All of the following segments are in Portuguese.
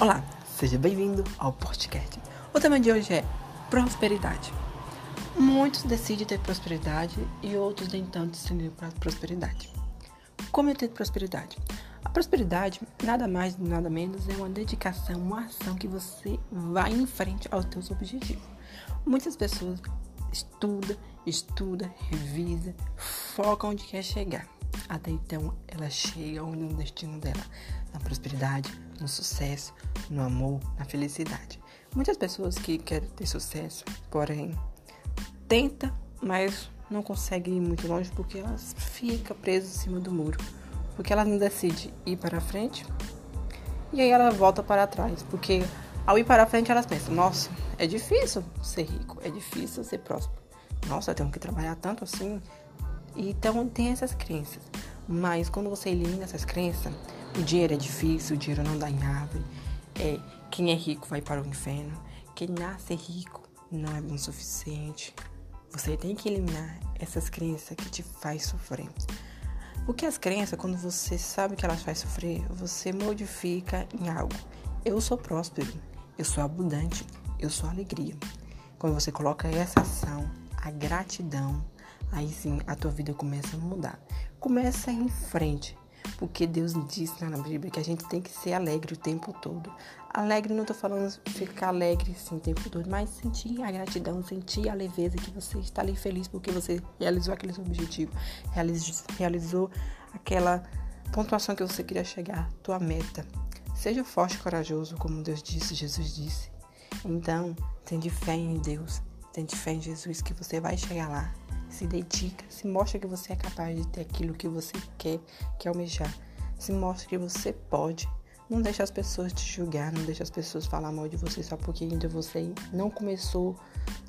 Olá, seja bem-vindo ao podcast. O tema de hoje é prosperidade. Muitos decidem ter prosperidade e outros nem tanto decidem para prosperidade. Como é ter prosperidade? A prosperidade, nada mais nada menos, é uma dedicação, uma ação que você vai em frente aos seus objetivos. Muitas pessoas estudam, estuda, revisa, focam onde quer chegar. Até então, ela chega no destino dela, na prosperidade, no sucesso, no amor, na felicidade. Muitas pessoas que querem ter sucesso, porém, tenta, mas não conseguem ir muito longe porque elas ficam presas em cima do muro. Porque elas não decidem ir para frente e aí ela volta para trás. Porque ao ir para frente elas pensam, nossa, é difícil ser rico, é difícil ser próspero. Nossa, eu tenho que trabalhar tanto assim. Então tem essas crenças. Mas quando você elimina essas crenças, o dinheiro é difícil, o dinheiro não dá em árvore. É, quem é rico vai para o inferno. Quem nasce rico não é bom o suficiente. Você tem que eliminar essas crenças que te faz sofrer. Porque as crenças, quando você sabe que elas faz sofrer, você modifica em algo. Eu sou próspero, eu sou abundante, eu sou alegria. Quando você coloca essa ação, a gratidão, aí sim a tua vida começa a mudar. Começa em frente. Porque Deus diz na Bíblia que a gente tem que ser alegre o tempo todo. Alegre, não estou falando ficar alegre o tempo todo, mas sentir a gratidão, sentir a leveza que você está ali feliz porque você realizou aquele seu objetivo, realizou, realizou aquela pontuação que você queria chegar, tua meta. Seja forte e corajoso, como Deus disse, Jesus disse. Então, tenha fé em Deus, tenha fé em Jesus que você vai chegar lá se dedica, se mostra que você é capaz de ter aquilo que você quer, que almejar. Se mostra que você pode. Não deixe as pessoas te julgar, não deixe as pessoas falar mal de você só porque ainda você não começou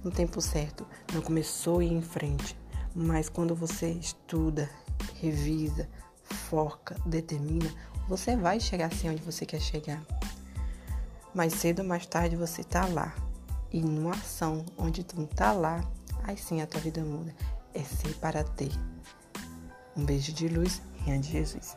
no tempo certo, não começou ir em frente. Mas quando você estuda, revisa, foca, determina, você vai chegar assim onde você quer chegar. Mais cedo ou mais tarde você tá lá. E numa ação onde tu tá lá, aí sim a tua vida muda. É ser para ter. Um beijo de luz, Rian de Jesus.